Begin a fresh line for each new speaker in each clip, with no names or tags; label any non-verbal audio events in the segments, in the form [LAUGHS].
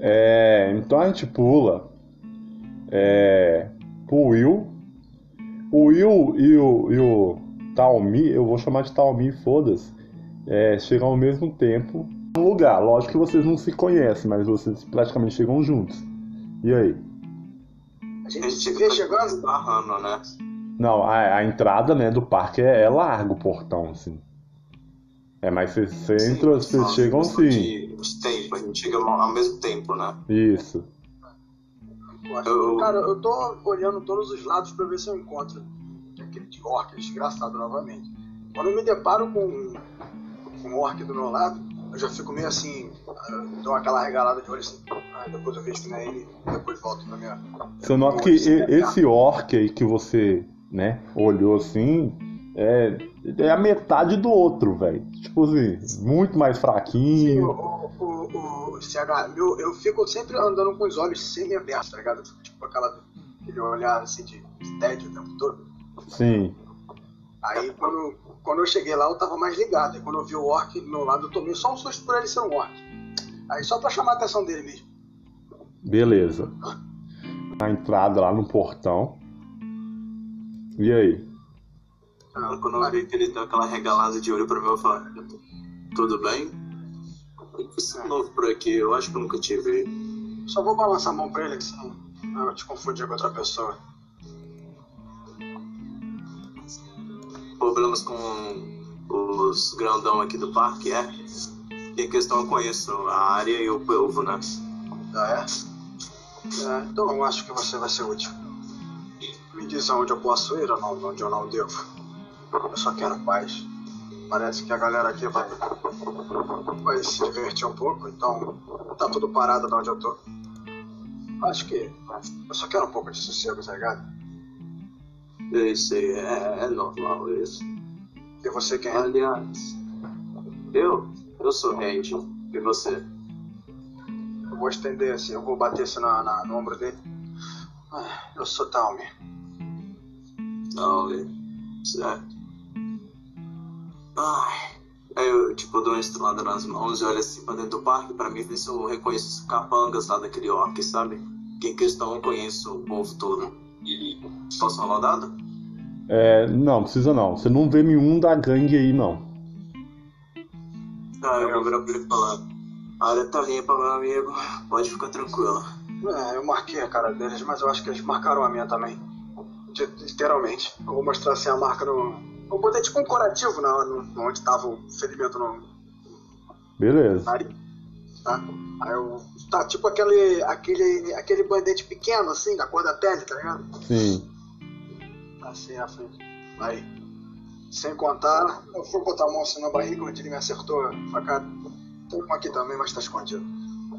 É, então a gente pula é, pro Will. O Will e o, e o Taomi, eu vou chamar de Taomi, foda-se, é, chegam ao mesmo tempo no lugar. Lógico que vocês não se conhecem, mas vocês praticamente chegam juntos. E aí?
A gente vê chegando?
Barrando, né?
Não, a, a entrada né, do parque é, é largo o portão, assim. É, mas vocês entram, vocês chegam
questão
sim.
de- de tempo, a gente chega ao mesmo tempo, né?
Isso.
Eu-
Cara, eu tô olhando todos os lados pra ver se eu encontro aquele de orc desgraçado novamente. Quando eu me deparo com, com um orc do meu lado, eu já fico meio assim, dou aquela regalada de olho assim, ah, depois eu vejo que não é ele, depois volto pra minha.
Você nota que esse orc aí que você, né, olhou assim, é, é a metade do outro, velho. Tipo assim, muito mais
Sim,
fraquinho.
o, o, o CH, meu, eu fico sempre andando com os olhos semi-abertos, tá ligado? Tipo aquela, aquele olhar assim de, de tédio o tempo todo.
Sim.
Aí quando, quando eu cheguei lá eu tava mais ligado. E quando eu vi o orc do meu lado, eu tomei só um susto por ele ser um orc. Aí só pra chamar a atenção dele mesmo.
Beleza. A entrada lá no portão. E aí?
Ah, Quando eu vi que ele deu aquela regalada de olho pra mim, eu falei, tudo bem? Você é novo por aqui, eu acho que eu nunca te vi.
Só vou balançar a mão pra ele, que senão eu te confundir com outra pessoa.
Problemas com os grandão aqui do parque, é? Em questão eu conheço a área e o povo, né?
Ah, é? é? Então eu acho que você vai ser útil. Me diz aonde eu posso ir onde eu não devo. Eu só quero paz. Parece que a galera aqui vai, vai se divertir um pouco, então tá tudo parado de onde eu tô. Acho que eu só quero um pouco de sossego, tá ligado?
Eu sei, é, é normal isso.
E você quem é?
Aliás, eu, eu sou Randy. E você?
Eu vou estender assim, eu vou bater assim na, na- no ombro dele. Ah, Eu sou Talme.
Velho. Certo. Ai. Aí eu, tipo, dou uma estrelada nas mãos e olho assim pra dentro do parque pra mim ver se eu reconheço os capangas lá daquele orc, sabe? Que questão eu conheço o povo todo. E posso rolar um dado?
É, não, precisa não. Você não vê nenhum da gangue aí, não.
Ah, eu vou virar pra ele falar. A área tá limpa, meu amigo. Pode ficar tranquilo.
É, eu marquei a cara deles, mas eu acho que eles marcaram a minha também. Literalmente. Eu vou mostrar assim a marca no. Eu botei tipo um curativo na, no, onde tava o ferimento no
Beleza.
nariz. Tá? Aí eu. Tá tipo aquele. aquele. aquele bandete pequeno, assim, da cor da pele, tá ligado?
Sim.
Assim na frente. Aí. Sem contar, eu fui botar a mão assim na barriga onde ele me acertou a facada. Tem um aqui também, mas tá escondido.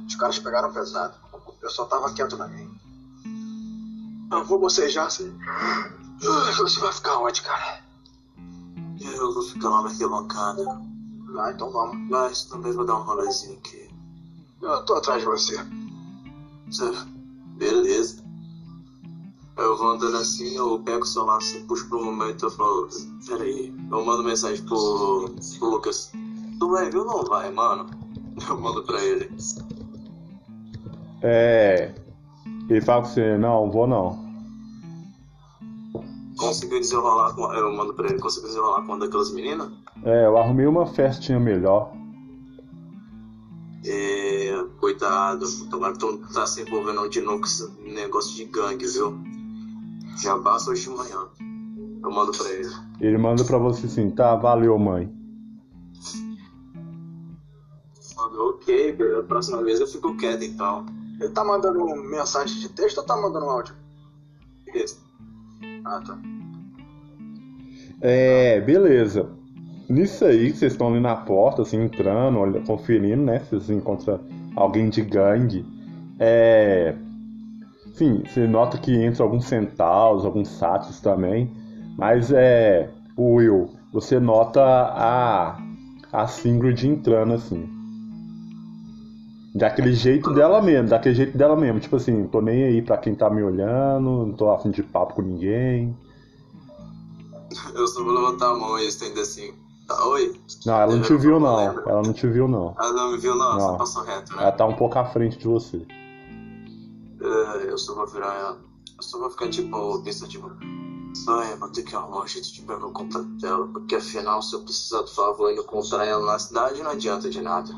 Os caras pegaram pesado. Eu só tava quieto na minha. Eu vou bocejar assim. Ah, Você vai ficar onde, cara?
Eu vou ficar lá naquela bancada.
Ah, então vamos.
Mas também vou dar um rolezinho aqui.
Eu tô atrás de você.
Certo. Beleza. Eu vou andando assim, eu pego o celular assim, puxo pro momento eu falo, peraí, eu mando mensagem pro, pro Lucas. Tu vai vir ou não vai, mano? [LAUGHS] Eu mando pra ele.
É. Ele fala com você, não, vou não.
Conseguiu desenrolar com. Eu mando pra ele, conseguiu desenrolar com uma daquelas meninas?
É, eu arrumei uma festinha melhor.
É. Coitado, tomara que tu não tá se envolvendo de novo com esse negócio de gangue, viu? Já basta hoje de manhã. Eu mando pra ele.
Ele manda pra você assim, tá, valeu, mãe.
Ok, a próxima vez eu fico quieto então.
Ele tá mandando mensagem de texto ou tá mandando áudio?
Beleza.
Ah, tá.
É, beleza. Nisso aí, vocês estão ali na porta, assim, entrando, olha, conferindo, né? Se você encontra alguém de gangue. É. Sim, você nota que entra alguns centauros, alguns sátiros também. Mas é. Will, você nota a. A Singrid entrando assim. Daquele jeito dela mesmo, daquele jeito dela mesmo. Tipo assim, tô nem aí pra quem tá me olhando, não tô afim de papo com ninguém.
Eu só vou levantar a mão e estender assim. Tá, oi?
Não, ela não te viu não. Ela não te viu não.
Ela não me viu, não,
Não.
só passou reto, né?
Ela tá um pouco à frente de você.
É, eu só vou virar ela. Eu só vou ficar tipo, pensativo. Ai, eu vou ter que arrumar um jeito de pegar o contato dela, porque afinal, se eu precisar do favor e não encontrar ela na cidade, não adianta de nada.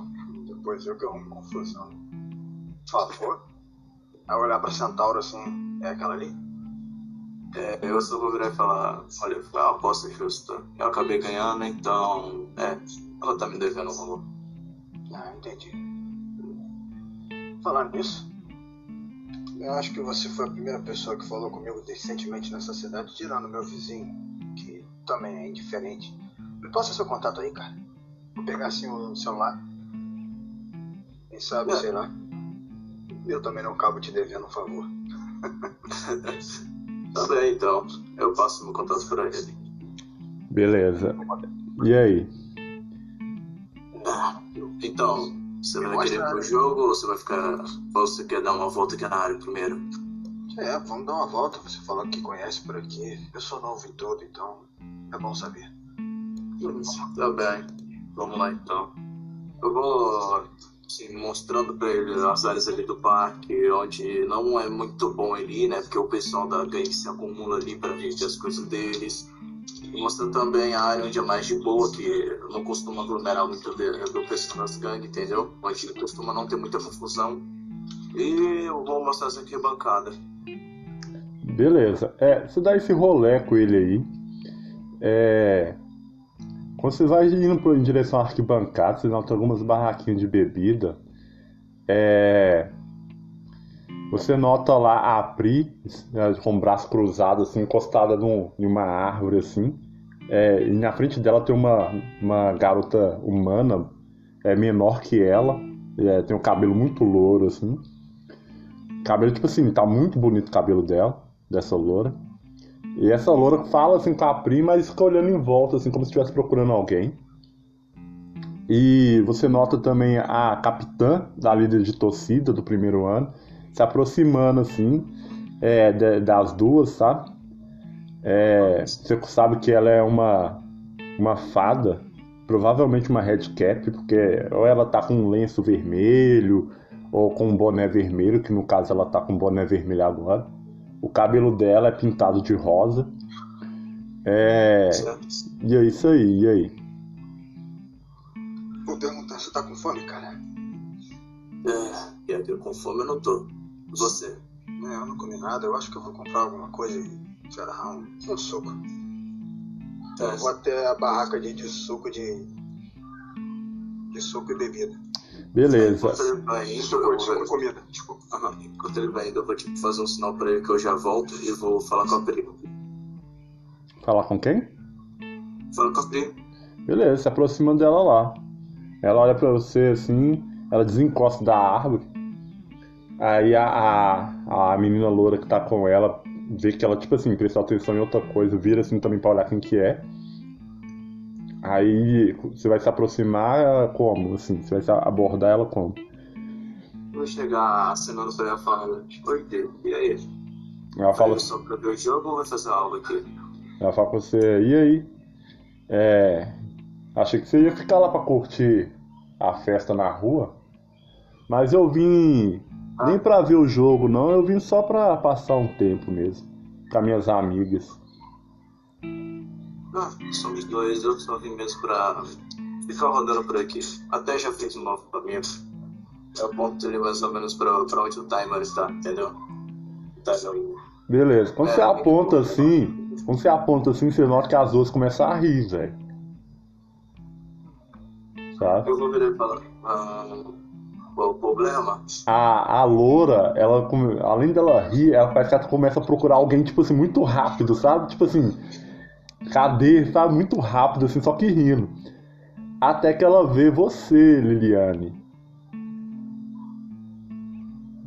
Depois eu que arrumo confusão. Por favor. Aí olhar pra Centauro assim, é aquela ali?
É, eu só vou virar e falar: olha, foi uma aposta justa. Eu acabei ganhando, então. É, ela tá me devendo um valor.
Ah, entendi. Falando nisso, eu acho que você foi a primeira pessoa que falou comigo decentemente nessa cidade, tirando meu vizinho, que também é indiferente. Me passa seu contato aí, cara. Vou pegar assim o celular. Quem sabe,
É.
sei lá. Eu também não acabo te devendo um favor. [LAUGHS]
Tá bem, então. Eu passo meu contato pra ele.
Beleza. E aí?
Ah, Então, você vai querer ir pro
né?
jogo ou você vai ficar. Ou você quer dar uma volta aqui na área primeiro?
É, vamos dar uma volta. Você falou que conhece por aqui. Eu sou novo em tudo, então é bom saber.
Tá bem. Vamos lá então. Eu vou assim, mostrando pra ele as áreas ali do parque, onde não é muito bom ele né? Porque o pessoal da gangue se acumula ali pra ver as coisas deles. Mostrando também a área onde é mais de boa, que não costuma aglomerar muito do pessoal das gangues, entendeu? Onde costuma não ter muita confusão. E eu vou mostrar essa arquibancada.
Beleza. É, você dá esse rolê com ele aí. É. Quando você vai indo em direção à arquibancada, você nota algumas barraquinhas de bebida. É. Você nota lá a Pri né, com o braço cruzado, assim, encostada num- em uma árvore, assim. É, e na frente dela tem uma, uma garota humana, é menor que ela. é, tem um cabelo muito louro, assim. Cabelo, tipo assim, tá muito bonito o cabelo dela, dessa loura. E essa loura fala assim com a Pri, mas fica olhando em volta, assim, como se estivesse procurando alguém. E você nota também a capitã da líder de torcida do primeiro ano se aproximando, assim, é, de- das duas, sabe? É, você sabe que ela é uma, uma fada, provavelmente uma red cap, porque ou ela tá com um lenço vermelho, ou com um boné vermelho, que no caso ela tá com um boné vermelho agora. O cabelo dela é pintado de rosa. É.
Certo?
E é isso aí, e aí?
Vou perguntar se tá com fome, cara.
É, e aqui com fome eu não tô. Você?
É, eu não comi nada. Eu acho que eu vou comprar alguma coisa e, lá, um, um suco.
É,
Vou até a barraca de, de suco de. de suco e bebida.
Beleza.
Enquanto ele vai indo, eu vou...
comida, desculpa.
Aham, Enquanto ele vai indo, eu vou tipo, fazer um sinal pra ele que eu já volto e vou falar com a Pri.
Falar com quem?
Fala com a Pri.
Beleza, se aproxima dela lá. Ela olha pra você assim, ela desencosta da árvore. Aí a, a, a menina loura que tá com ela vê que ela, tipo assim, prestou atenção em outra coisa, vira assim também pra olhar quem que é. Aí você vai se aproximar como? Assim, você vai abordar ela como?
Vou chegar acenando pra ela falando, oi, Dê, e aí?
Ela fala,
só pra ver o jogo ou vai fazer algo aqui?
ela fala com você, e aí? É. Achei que você ia ficar lá pra curtir a festa na rua. Mas eu vim nem pra ver o jogo, não. Eu vim só pra passar um tempo mesmo. Com as minhas amigas.
Ah, somos dois, eu só vim mesmo pra ficar rodando por aqui. Até já fiz um novo caminho. Eu aponto ele mais ou menos pra, pra onde o timer está, entendeu? Tá, não.
Beleza. Quando
É,
você
eu
aponta assim, quando você aponta assim, você nota que as duas começam a rir, velho. Sabe?
Eu vou virar e falar. Ah, qual o problema?
A, a loura, ela, além dela rir, ela parece que ela começa a procurar alguém, tipo assim, muito rápido, sabe? Tipo assim, cadê, sabe? Muito rápido, assim, só que rindo. Até que ela vê você, Liliane.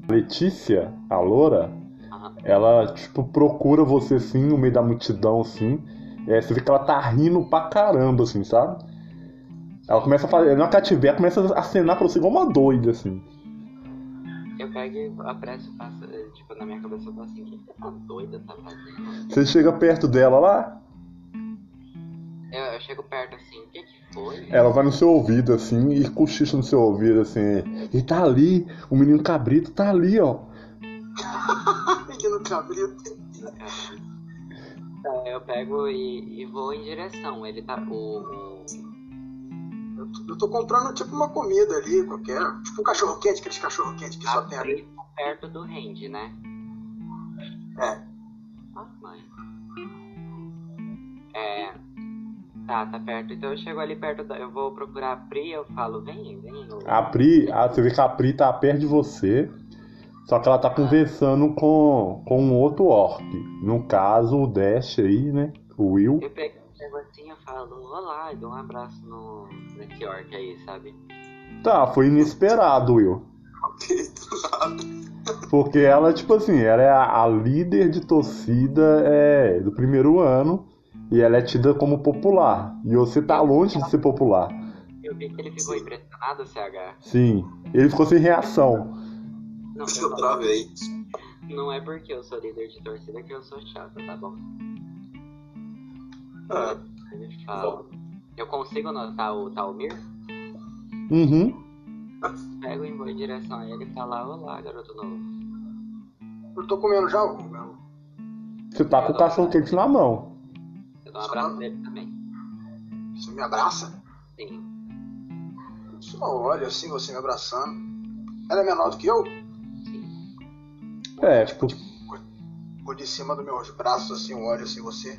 Letícia, a loura, ela, tipo, procura você, assim, no meio da multidão, assim. É, você vê que ela tá rindo pra caramba, assim, sabe? Ela começa a fazer, na cativeira, começa a acenar pra você igual uma doida, assim.
Eu pego e apresso, passo, eh, tipo, na minha cabeça eu falo assim, o que tá doida tá fazendo?
Você chega perto dela lá,
Eu, eu chego perto assim, o que que foi?
Ela vai no seu ouvido assim e cochicha no seu ouvido assim. E tá ali, o menino cabrito tá ali, ó. [LAUGHS]
Menino cabrito.
Tá, Eu pego e, e vou em direção. Ele tá. O,
Eu tô, eu tô comprando tipo uma comida ali, qualquer. Tipo um cachorro quente, aqueles cachorro quente que só
a
tem ali.
Tá perto do Randy, né?
É.
Tá, tá perto. Então eu chego ali perto da. Eu vou procurar a Pri, eu falo, vem, vem. eu-
A Pri, a, você vê que a Pri tá perto de você. Só que ela tá conversando com, com um outro orc. No caso, o Dash aí, né? O Will.
Eu pego, pego assim eu falo, olá, e dou um abraço no, nesse orc aí, sabe?
Tá, foi inesperado, Will.
Do [LAUGHS] nada.
Porque ela, tipo assim, ela é a, a líder de torcida é, do primeiro ano. E ela é tida como popular. E você tá longe de ser popular.
Eu vi que ele ficou impressionado, CH.
Sim. Ele ficou sem reação.
Não,
Acho que
eu
eu
falo,
travei.
não é porque eu sou líder de torcida que eu sou chata, tá bom?
Ah,
fala. Eu consigo notar o Talmir?
Uhum.
Pego e vou em direção a ele e falar, olá, garoto novo.
Eu tô comendo já o meu.
Você tá com o cachorro quente na mão.
Eu dou um abraço nele também.
Você me abraça?
Sim.
Só olha assim, você me abraçando. Ela é menor do que eu?
Sim.
É, tipo,
Por de cima dos meus braços, assim, eu olho assim, você.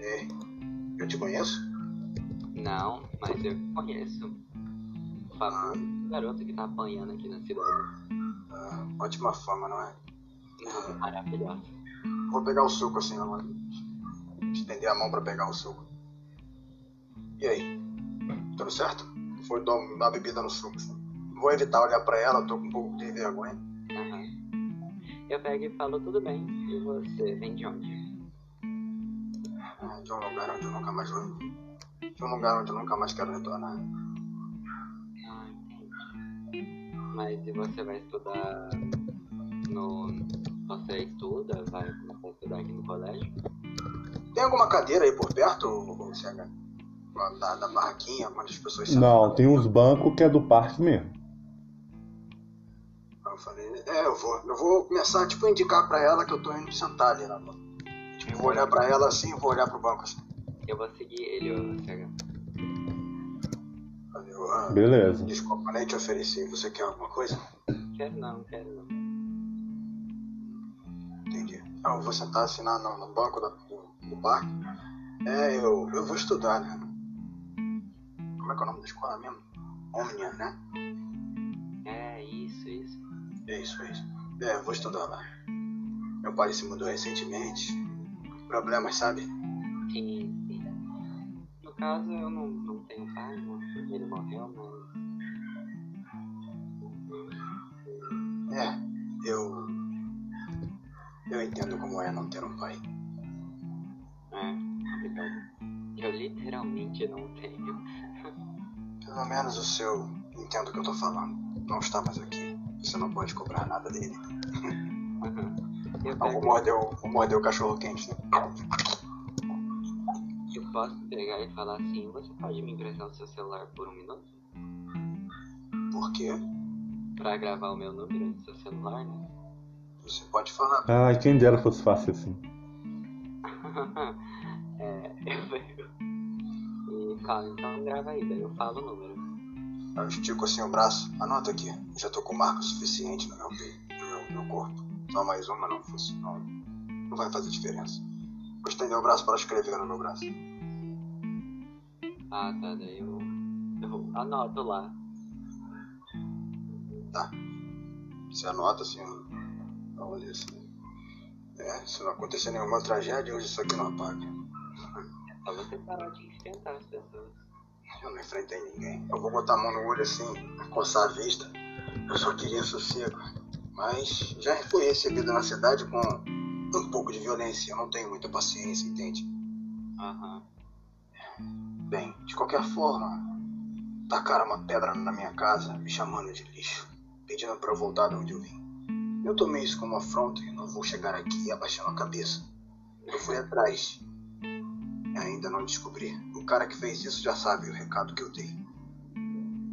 É. Eu te conheço?
Não, mas eu conheço. O famoso garoto que tá apanhando aqui na cidade.
Ah, ótima fama, não é?
Não, maravilhoso.
Vou pegar o suco assim, na mão. Estender a mão pra pegar o suco. E aí? Tudo certo? Foi dar uma bebida no suco. Vou evitar olhar pra ela, tô com um pouco de vergonha.
Aham. Eu pego e falo, tudo bem. E você vem de onde?
Ah, De um lugar onde eu nunca mais vou. De um lugar onde eu nunca mais quero retornar.
Ah, entendi. Mas e você vai estudar no. Você estuda? Vai começar a estudar aqui no colégio?
Tem alguma cadeira aí por perto, ô, CH? Da, da barraquinha, onde as pessoas sentam?
não, tem uns bancos que é do parque mesmo.
Eu falei, é, eu vou. Eu vou começar, tipo, a indicar pra ela que eu tô indo sentar ali na Tipo, vou olhar pra ela assim, vou olhar pro banco assim.
Eu vou seguir ele, ô CH.
Falei, ah,
Beleza.
desculpa, nem te ofereci. Você quer alguma coisa?
Quero não, quero não.
Entendi. Ah, eu vou sentar assim na, no, no banco da- do parque. É, eu, eu vou estudar, né? Como é que é o nome da escola mesmo? Omnia, né?
É, isso, isso.
É isso, é isso. É, eu vou estudar lá. Meu pai se mudou recentemente. Problemas, sabe?
Sim, sim. No caso, eu não, não tenho pai, né? Ele morreu, mas.
É, eu. Eu entendo como é não ter um pai.
É. Eu literalmente não tenho.
Pelo menos o seu entendo o que eu tô falando. Não está mais aqui. Você não pode cobrar nada dele.
Eu,
Ah, vou morder o, vou morder o cachorro quente, né?
eu posso pegar e falar assim: você pode me emprestar o seu celular por um minuto?
Por quê?
Pra gravar o meu número no seu celular, né?
Você pode falar.
Ai, quem dera fosse fácil assim. [LAUGHS]
é, eu pego. E falo, então grava aí, daí eu falo o número.
Eu estico assim o braço. Anota aqui. Já tô com marca suficiente no meu peito, no meu, meu corpo. Só mais uma não fosse. Não, não vai fazer diferença. Vou estender o braço para escrever no meu braço.
Ah, tá, daí eu, eu anoto lá.
Tá. Você anota assim. Olha assim. É, se não acontecer nenhuma tragédia, hoje isso aqui não apaga.
É só você parar de enfrentar as pessoas.
Eu não enfrentei ninguém. Eu vou botar a mão no olho assim, coçar a vista. Eu só queria sossego. Mas já fui recebido na cidade com um pouco de violência. Eu não tenho muita paciência, entende?
Aham.
Bem, de qualquer forma, tacaram uma pedra na minha casa, me chamando de lixo, pedindo para eu voltar de onde eu vim. Eu tomei isso como afronta e não vou chegar aqui abaixando a cabeça. Eu fui atrás. Ainda ainda não descobri. O cara que fez isso já sabe o recado que eu dei.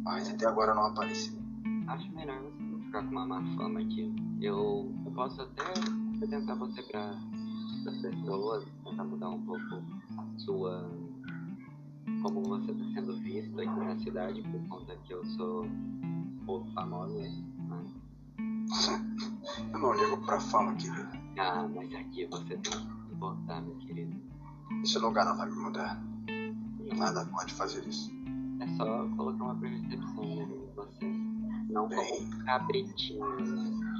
Mas até agora não apareceu.
Acho melhor você não ficar com uma má fama aqui. Eu, eu posso até apresentar você para as pessoas, tentar mudar um pouco a sua. como você está sendo visto aqui na cidade, por conta que eu sou um pouco famoso. Né?
Eu não ligo pra fama, querido.
Ah, mas aqui você tem que botar, meu querido.
Esse lugar não vai me mudar. Nada pode fazer isso.
É só colocar uma percepção em você. Não como
Bem.
um cabritinho,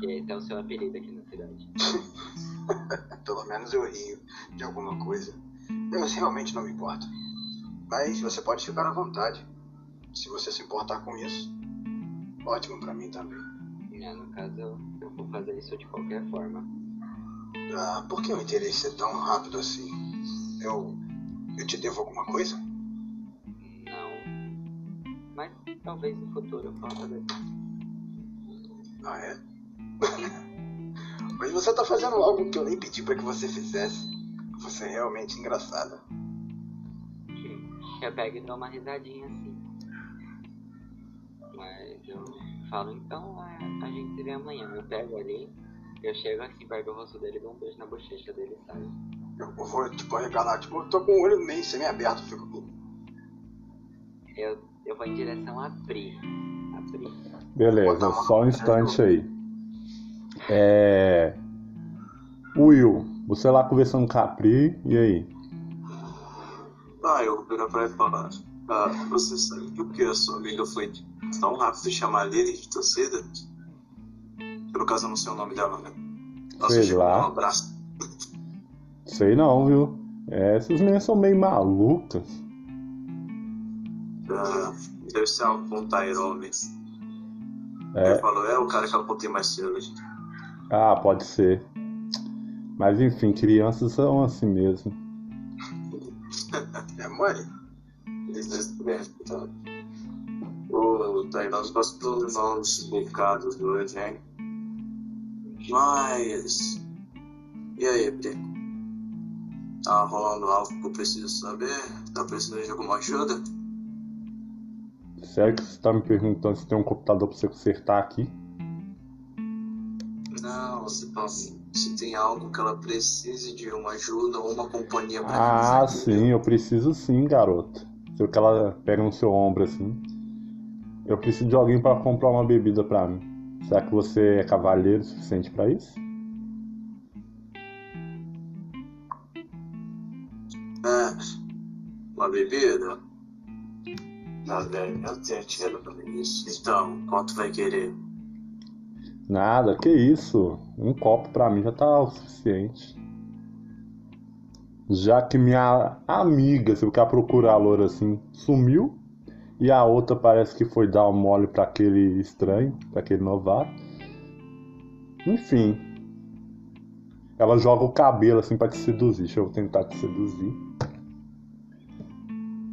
que esse é o seu apelido aqui na cidade. [LAUGHS]
Pelo menos eu rio de alguma coisa. Eu realmente não me importo. Mas você pode ficar à vontade. Se você se importar com isso. Ótimo pra mim também.
É, no caso, eu, eu vou fazer isso de qualquer forma.
Ah, por que o interesse é tão rápido assim? Eu. Eu te devo alguma coisa?
Não. Mas talvez no futuro eu possa fazer.
Ah, é? [LAUGHS] Mas você tá fazendo algo que eu nem pedi pra que você fizesse. Você é realmente engraçada.
Eu pego e dou uma risadinha assim. Mas eu falo, então a, a gente se vê amanhã. Eu pego ali, eu chego assim perto do rosto dele, dou um beijo na bochecha dele e saio.
Eu vou, tipo, arregalar, tipo, eu tô com o olho meio semi-aberto, fico.
Eu, eu vou em direção a Pri. A Pri.
Beleza, só um instante aí. É. Will, você lá conversando com a Pri, e aí?
Ah, eu vou virar pra ele falar. Você sabe que a sua amiga foi tão rápido chamar a Lily de torcida? Pelo caso, eu não sei o nome dela, né?
Sei lá.
Um abraço.
Sei não, viu? É, essas meninas são meio malucas.
Ah, deve ser o Tyrone.
É.
Ele falou, é o cara que eu apontei mais cedo.
Ah, pode ser. Mas enfim, crianças são assim mesmo. [LAUGHS]
É mãe?
Tá. O Tyrone gostou dos nomes bocados hoje, hein? Mas. E aí, Pri? Tá rolando algo que eu preciso saber? Tá precisando de alguma ajuda?
Sério que você tá me perguntando se tem um computador pra você consertar aqui?
Não, você fala se tem algo que ela precise de uma ajuda ou uma companhia pra
Ah, sim, eu preciso sim, garota. Se que ela pega no seu ombro assim. Eu preciso de alguém pra comprar uma bebida pra mim. Será que você é cavalheiro o suficiente pra isso?
É, uma bebida? Tá velho, eu tenho dinheiro pra isso. Então, quanto vai querer?
Nada, que isso? Um copo pra mim já tá o suficiente. Já que minha amiga, se eu quer procurar a loura assim, sumiu. E a outra parece que foi dar um mole pra aquele estranho, pra aquele novato. Enfim. Ela joga o cabelo assim pra te seduzir. Deixa eu tentar te seduzir.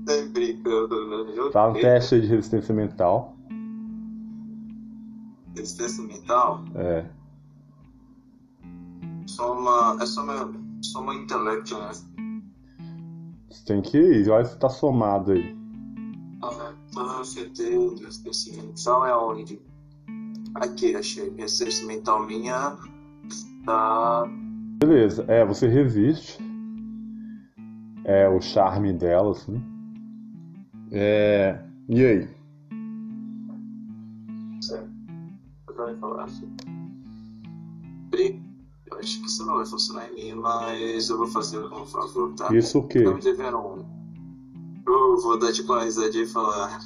Tá brincando, né?
Faz um teste de resistência mental.
Resistência mental?
É.
Só uma. É só uma intelecto, né?
Você tem que ir, olha se tá somado aí.
Ah, acertei. Resistência mental é onde? Aqui, achei. Resistência mental minha tá.
Beleza, é, você resiste. É o charme dela, assim. É. E aí?
Certo. Agora vai falar assim. Eu acho que isso não vai funcionar em mim, mas eu vou fazer um favor, tá?
Isso o quê?
Tá me devendo um. Eu vou dar tipo uma risadinha e falar.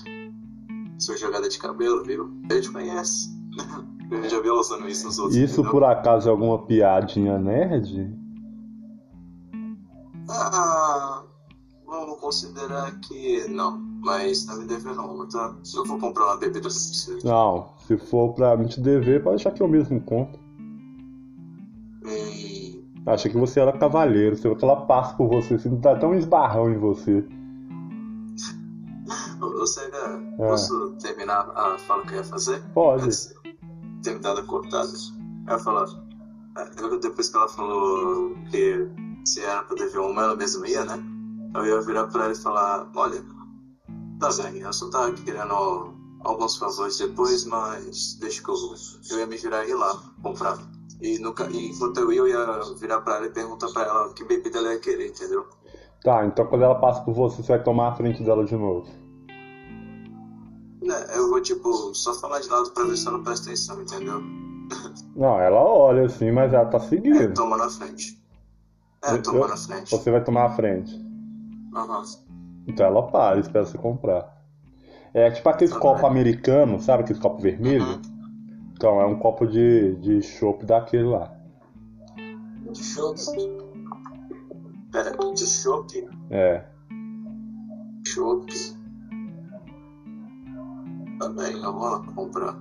Sua jogada de cabelo, viu? Eu te conheço. [LAUGHS] Eu já vi ela usando isso nos outros.
Isso
entendeu?
por acaso é alguma piadinha nerd?
Ah, vamos considerar que não. Mas tá me devendo uma, tá? Se eu for comprar uma bebida você.
Não, se for pra me te dever, pode deixar que eu mesmo conto. Achei que você era cavalheiro, você que ela passa por você, assim, dá até um esbarrão em você.
ô, Cega,
É.
posso terminar a fala que eu ia fazer?
Pode.
Antes de ter me dado cortada. Ela falou. eu- Depois que ela falou que se era pra dever uma, ela mesma ia, né? eu ia virar pra ela e falar, olha, tá bem, eu só tava querendo alguns favores depois, mas deixa que eu vou. Eu ia me virar e ir lá comprar. E, e enquanto eu ia, eu ia virar pra ela e perguntar pra ela que bebida ela ia querer, entendeu?
Tá, então quando ela passa por você, você vai tomar a frente dela de novo.
Né, eu vou, tipo, só falar de lado pra ver se ela presta atenção, entendeu?
Não, ela olha assim, mas ela tá seguindo.
É, toma na frente. É,
Eu-
toma na frente.
Você vai tomar a frente.
Aham.
Então ela para, espera você comprar. É tipo aqueles
Tá
copos
bem.
americanos, sabe aqueles copos vermelhos?
Uhum.
Então, é um copo de, de chopp daquele lá.
De chope. Pera, de chope?
É.
Chope. Tá bem, eu vou lá comprar.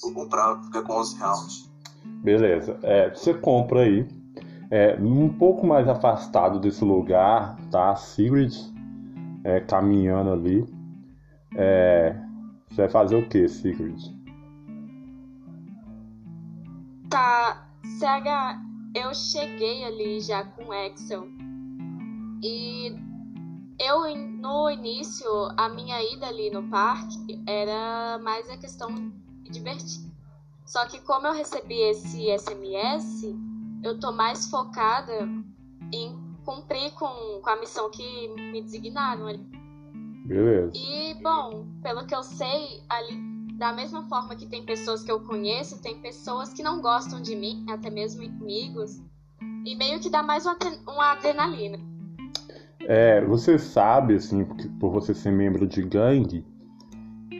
Vou comprar, fica com 11 reais.
Beleza. É, você compra aí. É, um pouco mais afastado desse lugar, tá? Sigrid é, caminhando ali. É, você vai fazer o que, Sigrid?
Tá, CH, eu cheguei ali já com o Excel. E eu, no início, a minha ida ali no parque era mais a questão de divertir. Só que como eu recebi esse SMS, eu tô mais focada em cumprir com, com a missão que me designaram ali.
Beleza.
E, bom, pelo que eu sei, ali, da mesma forma que tem pessoas que eu conheço, tem pessoas que não gostam de mim, até mesmo amigos. E meio que dá mais uma, uma adrenalina.
É, você sabe, assim, por você ser membro de gangue,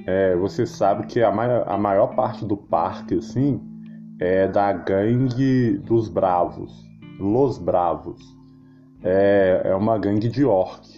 é, você sabe que a maior, a maior parte do parque, assim, é da gangue dos Bravos. Los Bravos. É, é uma gangue de orc.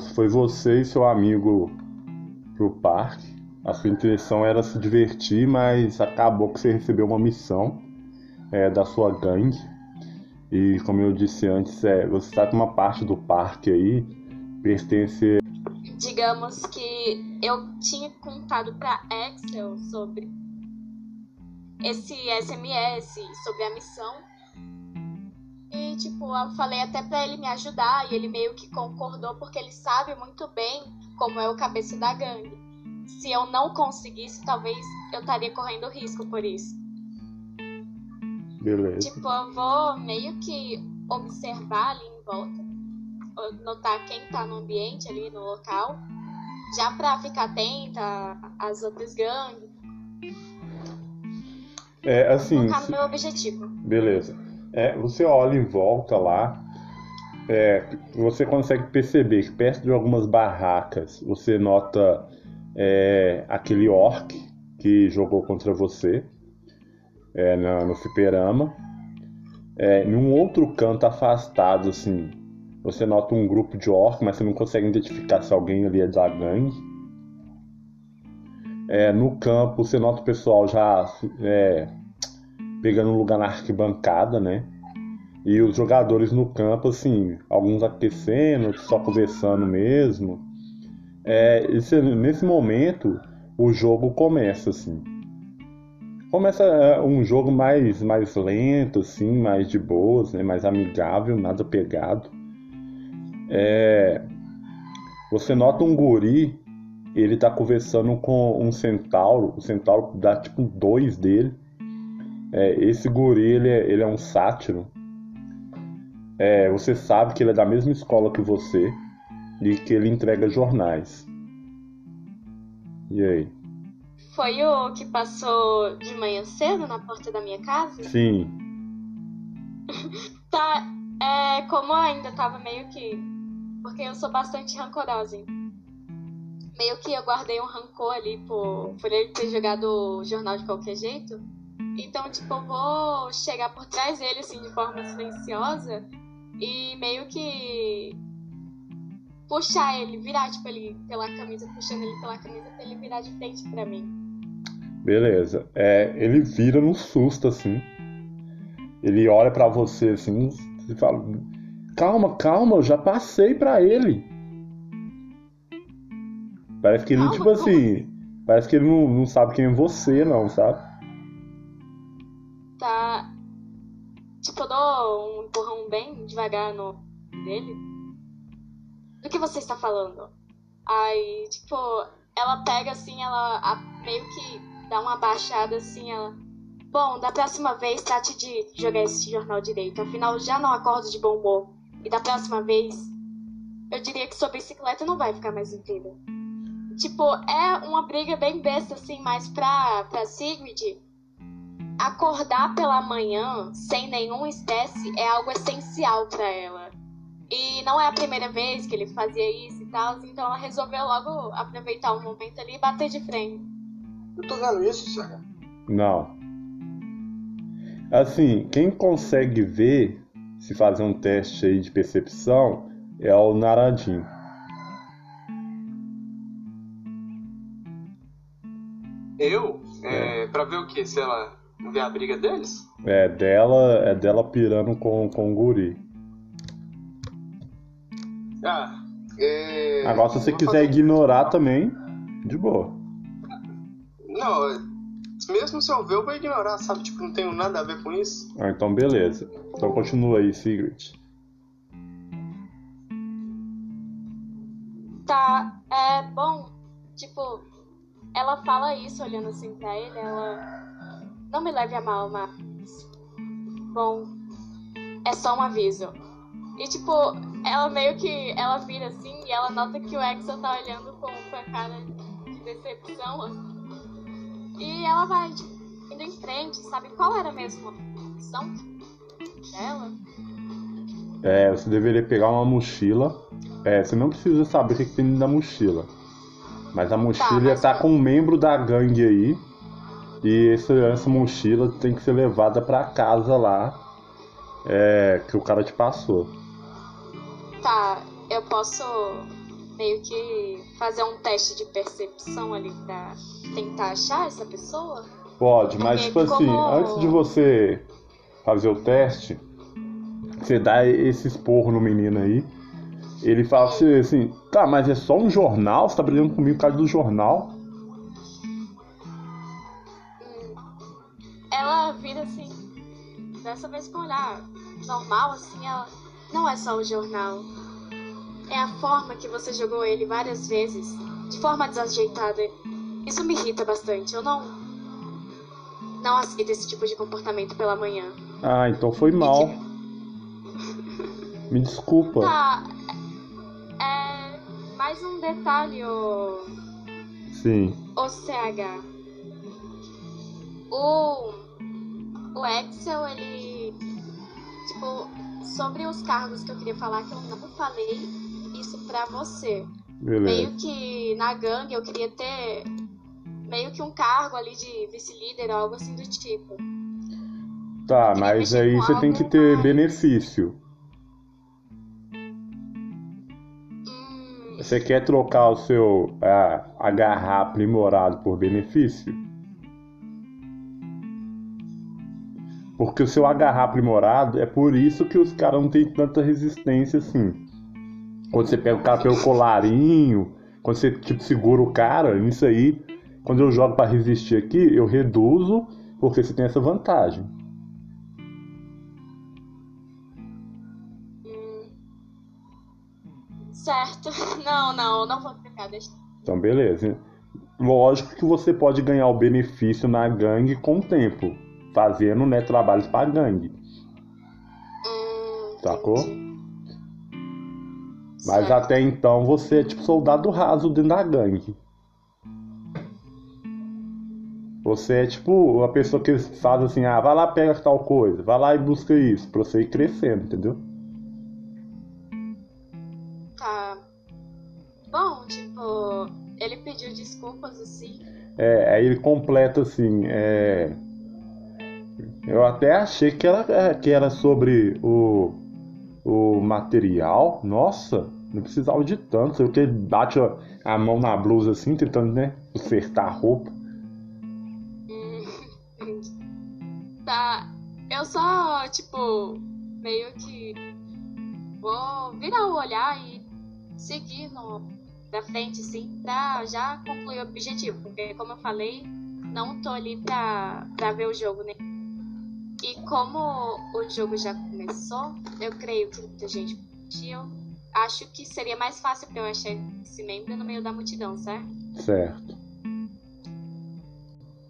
Você- foi você e seu amigo pro parque. A sua intenção era se divertir, mas acabou que você recebeu uma missão é, da sua gangue. E como eu disse antes, é, você sabe que uma parte do parque aí pertence.
Digamos que eu tinha contado pra Excel sobre esse SMS, sobre a missão. Tipo, eu falei até pra ele me ajudar e ele meio que concordou porque ele sabe muito bem como é o cabeça da gangue. Se eu não conseguisse, talvez eu estaria correndo risco por isso.
Beleza.
Tipo, eu vou meio que observar ali em volta, notar quem tá no ambiente ali no local, já pra ficar atenta às outras gangues,
É assim.
focar no meu objetivo.
Beleza. É, você olha em volta lá, é, você consegue perceber que perto de algumas barracas você nota é, aquele orc que jogou contra você é, na- no fliperama. É, em um outro canto afastado, assim, você nota um grupo de orc, mas você não consegue identificar se alguém ali é da gangue. É, no campo você nota o pessoal já é, pegando um lugar na arquibancada, né? E os jogadores no campo, assim, alguns aquecendo, outros só conversando mesmo. É, esse- nesse momento, o jogo começa, assim. Começa é, um jogo mais, mais lento, assim, mais de boas, né? Mais amigável, nada pegado. É, você nota um guri, ele tá conversando com um centauro, o centauro dá tipo dois dele. É, esse guri, ele é, ele é um sátiro. É, você sabe que ele é da mesma escola que você e que ele entrega jornais. E aí?
Foi o que passou de manhã cedo na porta da minha casa?
Sim, [LAUGHS]
Tá, é, como eu ainda tava meio que. Porque eu sou bastante rancorosa. hein? Meio que eu guardei um rancor ali por, por ele ter jogado o jornal de qualquer jeito. Então, tipo, eu vou chegar por trás dele, assim, de forma silenciosa e meio que puxar ele, virar, tipo, ele pela camisa, puxando ele pela camisa pra ele virar de frente pra mim.
Beleza. É, ele vira no susto, assim. Ele olha pra você, assim, e fala: Calma, calma, eu já passei pra ele. Parece que ele,
Calma,
tipo
calma.
assim. Parece que ele não, não sabe quem é você, não, sabe?
Tá. Tipo, eu dou um empurrão bem devagar no dele. Do que você está falando? Aí, tipo, ela pega assim, ela a- meio que dá uma baixada assim, ela. Bom, da próxima vez trate de jogar esse jornal direito. Afinal, já não acordo de bom humor. E da próxima vez, eu diria que sua bicicleta não vai ficar mais vida. Tipo, é uma briga bem besta, assim, mas pra, pra Sigrid, acordar pela manhã sem nenhum estresse é algo essencial pra ela. E não é a primeira vez que ele fazia isso e tal, então ela resolveu logo aproveitar o momento ali e bater de frente.
Eu tô vendo isso, Sega.
Não. Assim, quem consegue ver se fazer um teste aí de percepção é o Naradinho.
Eu? É, Pra ver o que? Se ela ver a briga deles?
É dela, é dela pirando com, com o guri.
Ah, é...
Agora, se você quiser
fazer-
ignorar também, de boa.
Não, mesmo se eu ver, eu vou ignorar, sabe? Tipo, não tenho nada a ver com isso.
Ah, então beleza. Então continua aí, Sigrid.
Tá, é bom, tipo, ela fala isso olhando assim pra ele, ela. Não me leve a mal, mas. Bom, é só um aviso. E tipo, ela meio que. Ela vira assim e ela nota que o Axel tá olhando com, com a cara de decepção. assim. E ela vai, tipo, indo em frente, sabe? Qual era mesmo a opção dela?
É, você deveria pegar uma mochila. É, você não precisa saber o que que tem da mochila. Mas a mochila
mas-
tá com um membro da gangue aí. E essa, essa mochila tem que ser levada pra casa lá. É, que o cara te passou.
Tá, eu posso meio que fazer um teste de percepção ali pra tentar achar essa pessoa?
Pode, mas
Porque
tipo assim,
como-
antes de você fazer o teste, você dá esse esporro no menino aí. Ele fala assim, assim, tá, mas é só um jornal? Você tá brigando comigo por causa do jornal?
Dessa vez com olhar normal, assim, ela. Não é só o jornal. É a forma que você jogou ele várias vezes, de forma desajeitada. Isso me irrita bastante. Eu não. Não aceito esse tipo de comportamento pela manhã.
Ah, então foi mal. Me desculpa.
Tá. É. Mais um detalhe, ô.
Sim.
O CH. O. O Excel, ele. Tipo, sobre os cargos que eu queria falar, que eu não falei isso pra você.
Beleza.
Meio que na gangue eu queria ter. Meio que um cargo ali de vice-líder ou algo assim do tipo.
Tá, mas aí você tem que ter
mais-
benefício.
Hum,
Você quer trocar o seu ah, agarrar aprimorado por benefício? Porque o seu agarrar aprimorado é por isso que os caras não têm tanta resistência assim. Quando você pega o cara pelo colarinho, quando você tipo, segura o cara, nisso aí, quando eu jogo pra resistir aqui, eu reduzo, porque você tem essa vantagem.
certo. [LAUGHS] Não, não, não vou trocar. Deixa.
Então, beleza. Lógico que você pode ganhar o benefício na gangue com o tempo, fazendo né, trabalhos pra gangue.
Hum,
Sacou?
entendi.
Mas até então você é tipo soldado raso dentro da gangue. Você é tipo a pessoa que faz assim, ah, vai lá pega tal coisa, vai lá e busca isso, pra você ir crescendo, entendeu?
Tá. Bom, tipo, ele pediu desculpas assim.
É, aí ele completa assim, é. Eu até achei que era, é, que era sobre o, o material. Nossa, não precisava de tanto. Sei o que bate a mão na blusa assim, tentando, né? Acertar a roupa. [LAUGHS] tá.
Eu só, tipo, meio que vou virar o olhar e seguir no, da frente, assim, pra já concluir o objetivo. Porque, como eu falei, não tô ali pra, pra ver o jogo, né? E como o jogo já começou, eu creio que muita gente curtiu. Acho que seria mais fácil pra eu achar esse membro no meio da multidão, certo?
Certo.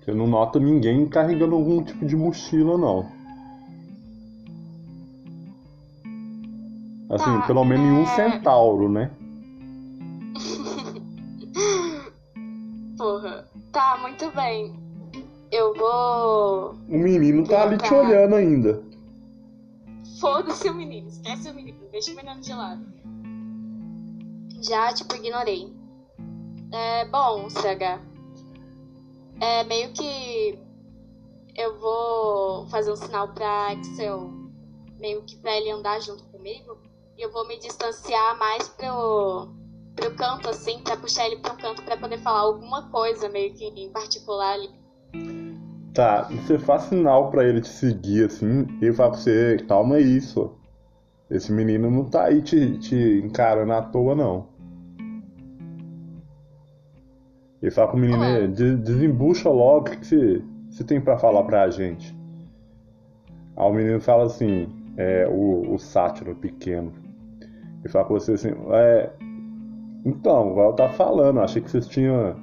Você não nota ninguém carregando algum tipo de mochila, não. Assim,
Tá,
pelo menos
é.
centauro, né? [LAUGHS]
Porra. Tá, muito bem. Eu vou.
O menino tá ali te olhando ainda.
Foda-se o menino, esquece o menino, deixa o menino de lado. Já, tipo, ignorei. É, bom, CH. É meio que eu vou fazer um sinal pra Axel, meio que pra ele andar junto comigo. E eu vou me distanciar mais pro, pro canto, assim, pra puxar ele pro canto pra poder falar alguma coisa, meio que em particular ali.
Tá, você faz sinal pra ele te seguir assim, e ele fala pra você, calma aí, só. Esse menino não tá aí te, te encarando à toa, não. Ele fala pro menino. "É, "De- desembucha logo, o que você, você tem pra falar pra gente? Aí o menino fala assim, é, o, o sátiro pequeno. Ele fala pra você assim, é, então, igual eu tava falando, achei que vocês tinham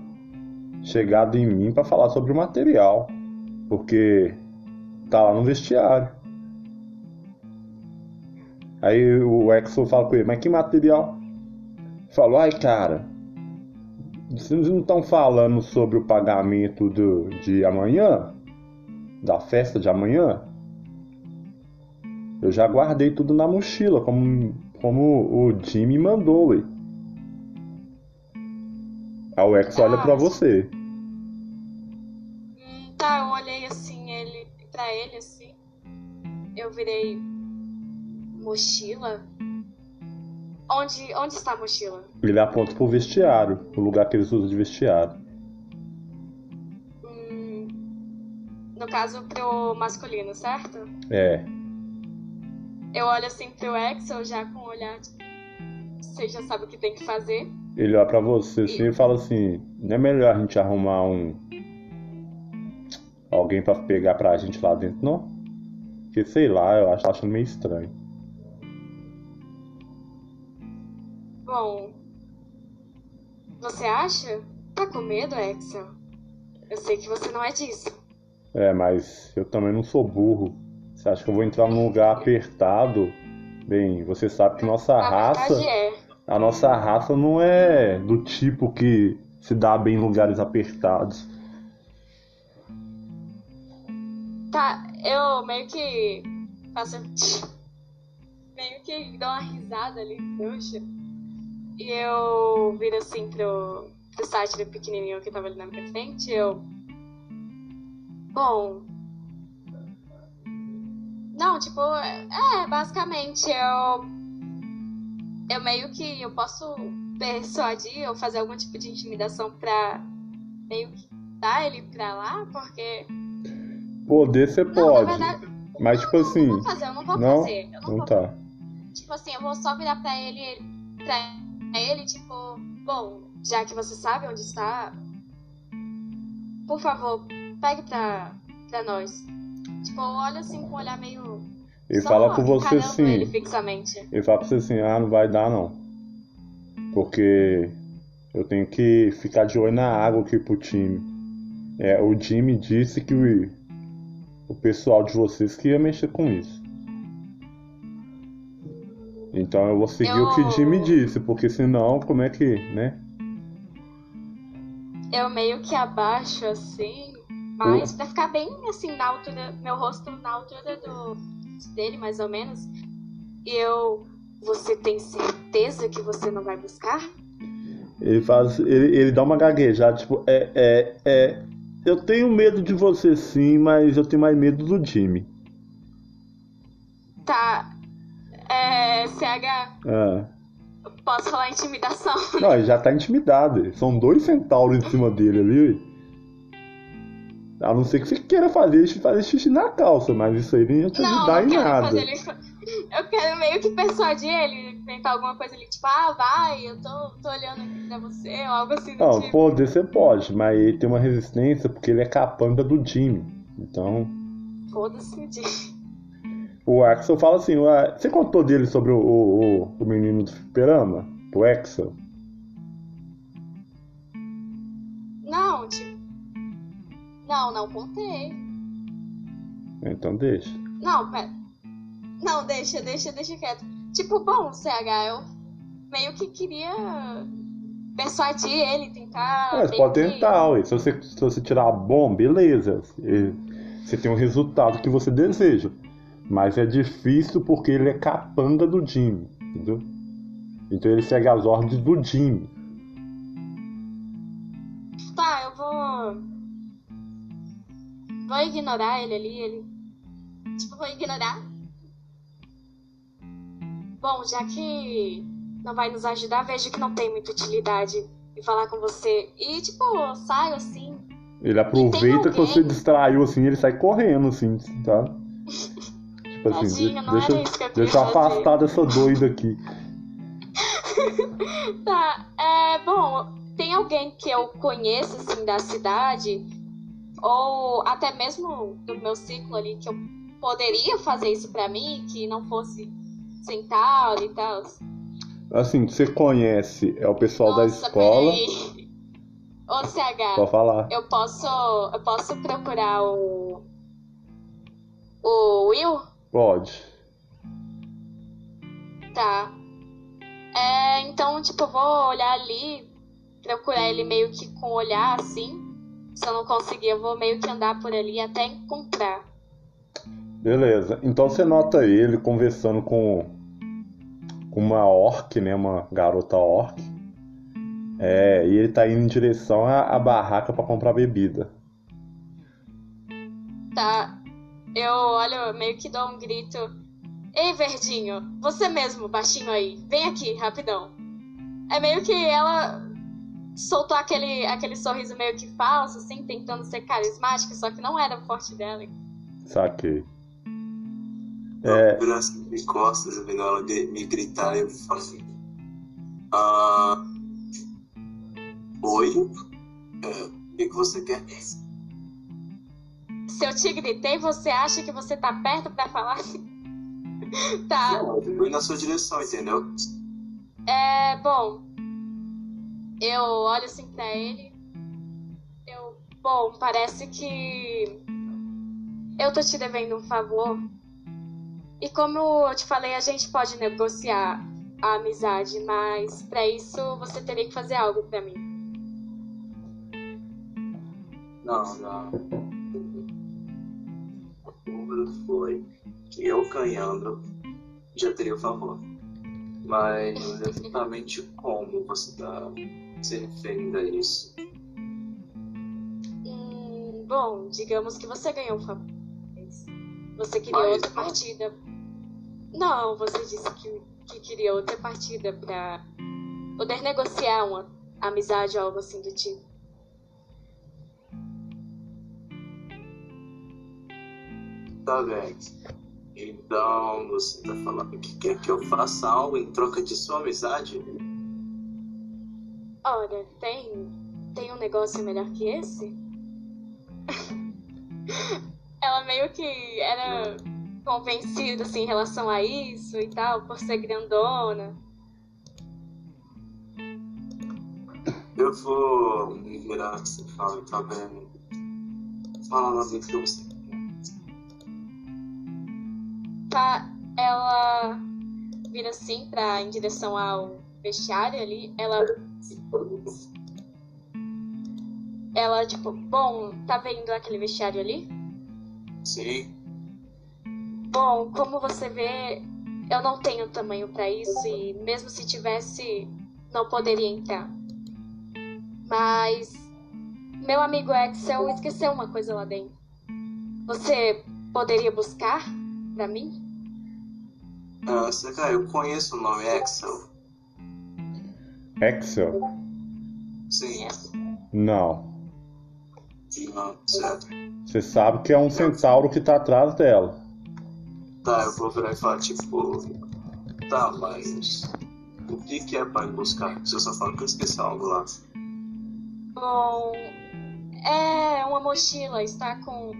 chegado em mim pra falar sobre o material. Porque tá lá no vestiário. Aí o Exo fala com ele, mas que material? Falou, ai cara, vocês não estão falando sobre o pagamento do, de amanhã? Da festa de amanhã? Eu já guardei tudo na mochila, como, como o Jimmy mandou, ué. Aí o Exo olha pra você.
Ele assim. Eu virei mochila. Onde, onde está a mochila?
Ele aponta pro vestiário, o lugar que eles usam de vestiário.
Hum, no caso pro masculino, certo?
É,
Eu olho assim pro Axel já com o olhar de você já sabe o que tem que fazer.
ele olha pra você assim e fala assim: não é melhor a gente arrumar um. Alguém pra pegar pra gente lá dentro, não? Porque sei lá, eu acho tô achando meio estranho.
Bom, você acha? Tá com medo, Axel? Eu sei que você não é disso.
É, mas eu também não sou burro. Você acha que eu vou entrar num lugar apertado? Bem, você sabe que nossa
A
raça.
é,
A nossa raça não é do tipo que se dá bem em lugares apertados.
Tá, eu meio que faço. meio que dou uma risada ali, trouxa. E eu viro assim pro, pro site do pequenininho que tava ali na minha frente. Eu. Bom. Não, tipo, é, basicamente eu. Eu meio que. Eu posso persuadir ou fazer algum tipo de intimidação pra meio que dar ele pra lá, porque.
Poder você
Não,
pode.
verdade.
Mas tipo
Eu
assim.
não vou fazer, eu não vou
Não?
fazer. Eu não
Não
vou
tá.
Tipo assim, eu vou só virar pra ele, ele- pra ele, tipo, bom, já que você sabe onde está, por favor, pegue pra, pra nós. Tipo, eu olho assim com um olhar meio. Só
fala com você
fixamente.
Ele fala pra você assim, ah, não vai dar não. Porque eu tenho que ficar de olho na água aqui pro time. É, o Jimmy disse que o, o pessoal de vocês que ia mexer com isso. Então eu vou seguir o que o Jimmy
Eu-
disse, porque senão, como é que, né?
Eu meio que abaixo assim, mas pra ficar bem assim, na altura, meu rosto na altura do dele, mais ou menos. E eu. Você tem certeza que você não vai buscar?
Ele faz. Ele, ele dá uma gaguejada, tipo, é, é, é. Eu tenho medo de você sim, mas eu tenho mais medo do Jimmy.
Tá. É. CH,
Ah.
posso falar intimidação?
Não, ele já tá intimidado. São dois centauros em cima dele ali. A não ser que você queira fazer, fazer xixi na calça, mas isso aí nem ia te
Não,
ajudar em nada.
ele. [LAUGHS] Eu quero meio que persuadir ele, inventar alguma coisa ali, tipo, ah, vai, eu tô, tô olhando aqui pra você, ou algo assim do
Não,
tipo.
poder você pode, mas ele tem uma resistência porque ele é capanga do Jimmy. Então,
Foda-se o dia.
o Axel fala assim: "Ué, você contou dele sobre o, o, o- o menino do fliperama? O Axel?
Não, não contei.
Então deixa.
Não, pera. Não, deixa, deixa, deixa quieto. Tipo, bom, CH, eu meio que queria persuadir ele, tentar.
Mas
meio
pode tentar, ué. Se você, se você tirar bom, beleza. Você tem um resultado que você deseja. Mas é difícil porque ele é capanga do Jimmy, entendeu? Então ele segue as ordens do Jimmy.
Tá, eu vou. Vou ignorar ele ali, ele. Tipo, vou ignorar. Bom, já que não vai nos ajudar, vejo que não tem muita utilidade em falar com você. E, tipo, eu saio assim.
Ele aproveita que você distraiu assim, ele sai correndo assim, tá? Tipo assim,
Tadinho, não
deixa,
era isso que eu
deixa eu afastar dessa doida aqui. [LAUGHS]
Tá, é. Bom, tem alguém que eu conheço, assim, da cidade, ou até mesmo do meu ciclo ali, que eu poderia fazer isso pra mim, que não fosse centauro e tal.
Assim, você conhece, é o pessoal da
Nossa,
escola.
peraí. Ô, CH,
Pode falar.
eu posso. Eu posso procurar o. O Will?
Pode.
Tá. É, então, tipo, eu vou olhar ali, procurar ele meio que com o olhar assim. Se eu não conseguir, eu vou meio que andar por ali até encontrar.
Beleza. Então você nota ele conversando com com uma orc, né? Uma garota orc. É, e ele tá indo em direção à, à barraca pra comprar bebida.
Tá. Eu olho, meio que dou um grito. Ei, verdinho, você mesmo, baixinho aí, vem aqui, rapidão. É meio que ela soltou aquele, aquele sorriso meio que falso, assim, tentando ser carismática, só que não era o forte dela.
Saquei.
É... Eu viro de costas, vendo ela me gritar e eu falo assim. Ah, Oi? É, o que, que você quer?
Se eu te gritei, você acha que você tá perto pra falar? [LAUGHS] tá.
Não, eu fui na sua direção, entendeu?
É, bom. Eu olho assim pra ele. Eu. Bom, parece que. Eu tô te devendo um favor. E como eu te falei, a gente pode negociar a amizade, mas pra isso você teria que fazer algo pra mim.
Não, não. O número foi que eu ganhando já teria o favor. Mas exatamente como você está se referindo a isso?
Hum, bom, digamos que você ganhou um favor. Você queria
Mas
outra
não.
partida. Não, você disse que, que queria outra partida pra poder negociar uma amizade ou algo assim do tipo.
Tá bem. Então você tá falando que quer que eu faça algo em troca de sua amizade?
Olha, tem. Tem um negócio melhor que esse? [LAUGHS] Ela meio que era convencida assim, em relação a isso e tal, por ser grandona.
Eu vou me virar assim e falar, tá. Fala lá do que você.
Tá, ela vira assim pra, em direção ao vestiário ali. Ela, ela, tipo, bom, tá vendo aquele vestiário ali?
Sim.
Bom, como você vê, eu não tenho tamanho pra isso e mesmo se tivesse, não poderia entrar. Mas meu amigo Axel esqueceu uma coisa lá dentro. Você poderia buscar pra mim?
Ah, Saka, eu conheço o nome Axel.
Axel?
Sim.
Não.
Não, certo.
Você sabe que é um centauro que tá atrás dela.
Tá, eu vou virar e falar, tipo. Tá, mas. O que que é pra ir buscar? Você só fala que eu esqueci algo lá.
Bom, é uma mochila, está com,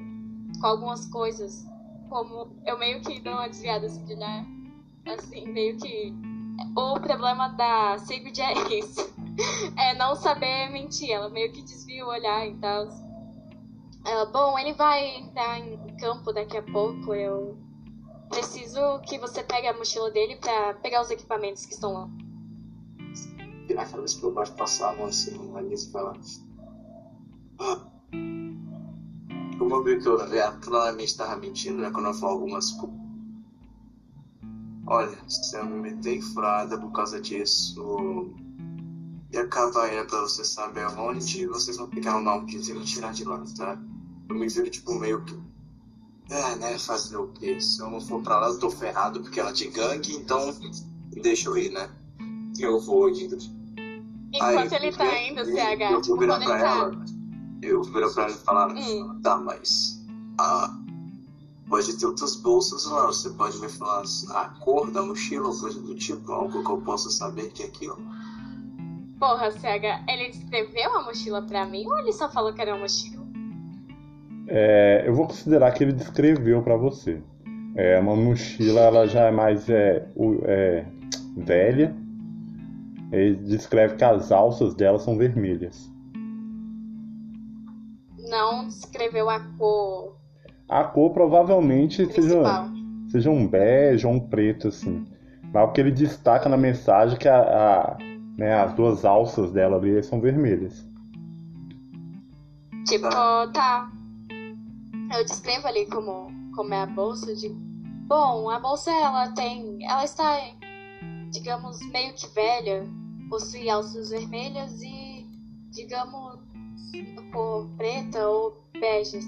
com algumas coisas. Como eu meio que dou uma desviada assim de olhar. Assim, meio que. O problema da é isso. [LAUGHS] É não saber mentir. Ela meio que desvia o olhar e tal. Ela, bom, ele vai entrar em campo daqui a pouco. Eu preciso que você pegue a mochila dele pra pegar os equipamentos que estão lá.
Virar a cabeça por baixo, passar a mão assim na mesa e falar. "Ah, Como eu vi que eu já claramente estava mentindo, né? Quando eu falo algumas coisas. Olha, se eu me meter em furada por causa disso. E acabar indo pra você saber aonde, vocês vão que arrumar um jeito e tirar de lá, tá? Eu me viro tipo meio que. É, né? Fazer o quê? Se eu não for pra lá, eu tô ferrado porque ela é de gangue, então deixa eu ir, né? Eu vou indo.
Enquanto
Aí,
ele tá
eu-
indo,
eu-
CH,
Eu vou
tipo,
virar pra
ele tá.
ela. Eu vou virar pra ela e falar:
Hum.
Tá, mas. Ah, pode ter outras bolsas lá. Você pode me falar a cor da mochila ou coisa do tipo, algo que eu possa saber que é aquilo.
Porra, CH, ele descreveu a mochila pra mim ou ele só falou que era uma mochila?
É, eu vou considerar que ele descreveu pra você. É uma mochila, ela já é mais é, é, velha. Ele descreve que as alças dela são vermelhas.
Não descreveu a cor
A cor provavelmente
principal.
seja, seja um bege ou um preto, assim. Mas o que ele destaca na mensagem é que a, a- né, as duas alças dela ali são vermelhas.
Tipo, tá. Eu descrevo ali como, como é a bolsa de. Bom, a bolsa ela tem. Ela está, digamos, meio que velha. Possui alças vermelhas e, digamos, cor preta ou bege.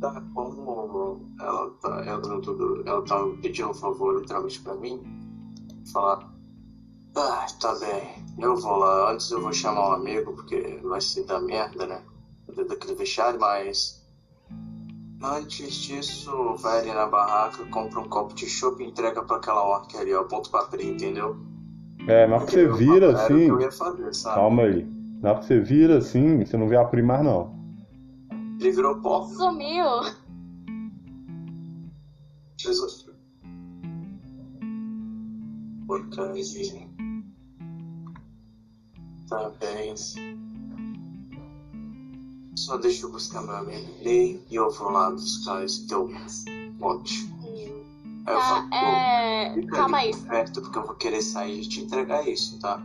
Tá, como ela tá, ela, tudo, ela tá pedindo um favor literalmente pra mim, falar. Ah, tá bem, eu vou lá. Antes eu vou chamar um amigo, porque vai ser da merda, né? Daquele vestiário, mas. Antes disso, vai ali na barraca, compra um copo de chopp e entrega pra aquela orca ali, ó. Ponto pra Pri, entendeu?
É, na hora que você vira assim.
fazer?
Calma aí. Na hora que você vira assim, você não vê a primar não.
Ele virou pó.
Sumiu!
Jesus. Tá bem. Só deixa eu buscar meu amigo e eu vou lá buscar esse teu pote. Aí eu
Tá,
falo, "Pô,
é.
fica
Calma aí.
perto porque eu vou querer sair e te entregar isso, tá?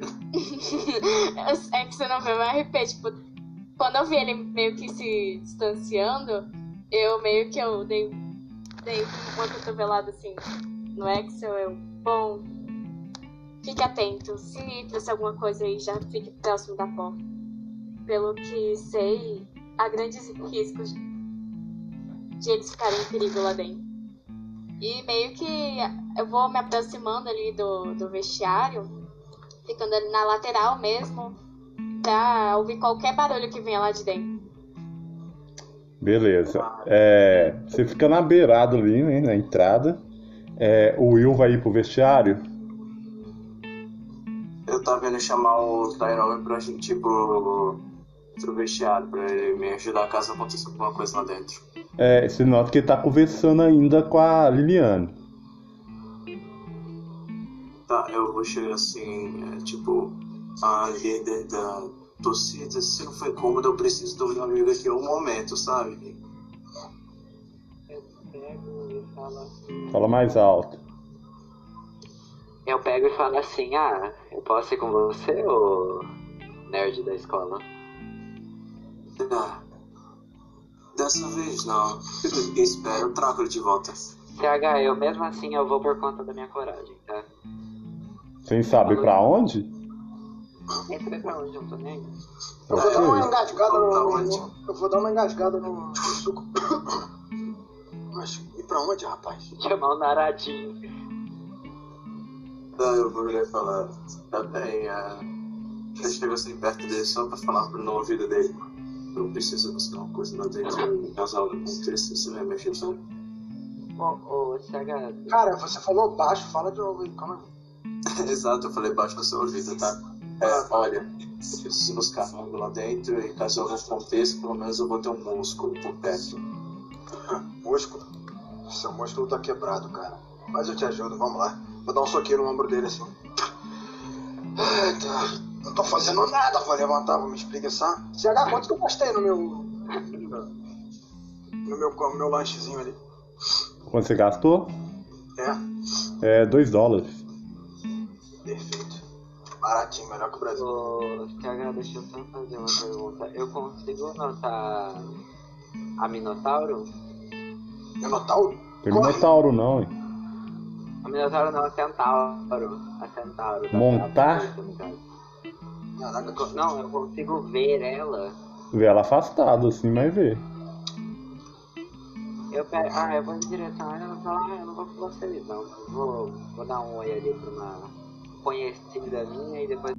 [LAUGHS]
É que você não vê meu RP, tipo, quando eu vi ele meio que se distanciando, eu meio que eu dei, dei uma cotovelada assim no Excel, eu, bom, fique atento, se trouxe alguma coisa aí, já fique próximo da porta. Pelo que sei, há grandes riscos de eles ficarem em perigo lá dentro. E meio que eu vou me aproximando ali do, do vestiário, ficando ali na lateral mesmo, pra ouvir qualquer barulho que venha lá de dentro.
Beleza. É, você fica na beirada ali, né, na entrada. É, o Will vai ir pro vestiário.
Eu tava indo chamar o Tyrone pra gente ir pro, pro vestiário, pra ele me ajudar caso aconteça alguma coisa lá dentro.
É, você nota que ele tá conversando ainda com a Liliane.
Tá, eu vou chegar assim, é, tipo, a líder da torcida, se não foi cômodo, eu preciso do meu amigo aqui um momento, sabe?
Eu pego e falo assim.
Fala mais alto.
Eu pego e falo assim, ah, eu posso ir com você, ô nerd da escola?
Ah, dessa vez não. [LAUGHS] Espera, eu trago ele de volta.
CH, eu mesmo assim eu vou por conta da minha coragem, tá?
Sem saber pra onde?
Sei pra onde eu tô nem.
Eu vou dar uma engasgada
Tá
no. no- Eu vou dar uma engasgada no, no suco. Mas e pra onde, rapaz? [LAUGHS]
Chamar o Naradinho.
Tá, eu vou virar e falar, tá bem, é... Eu chego assim perto dele só pra falar no ouvido dele. eu preciso buscar uma coisa lá dentro do casal do contexto. Você vai me ajudar?
Ô, ô,
Cara, você falou baixo, fala de novo aí, calma aí. [LAUGHS]
Exato, eu falei baixo no seu ouvido, tá? É, olha, eu preciso buscar algo lá dentro e caso eu não aconteça, pelo menos eu vou ter um músculo por perto.
Músculo? Seu músculo tá quebrado, cara. Mas eu te ajudo, vamos lá. Vou dar um soquinho no ombro dele assim. Eita, não tô fazendo nada, vou levantar, vou me espreguiçar. CH, quanto que eu gastei no meu. No meu, no meu lanchezinho ali?
Quanto você gastou?
É,
É 2 dólares.
Baratinho, melhor que o Brasil.
CH, deixa eu só fazer uma pergunta. Eu consigo notar a Minotauro?
Minotauro?
Tem
Corre.
Minotauro não, hein?
A Minotauro não, a Centauro. A Centauro. da-
Montar?
Caraca,
Eu Não, eu consigo ver ela.
Vê ela afastada, assim, mas vê.
Eu pego, ah, eu vou em direção a ela e vou falar, ah, eu não vou com vocês não. Eu vou, vou dar um oi ali pra uma conhecida minha e depois.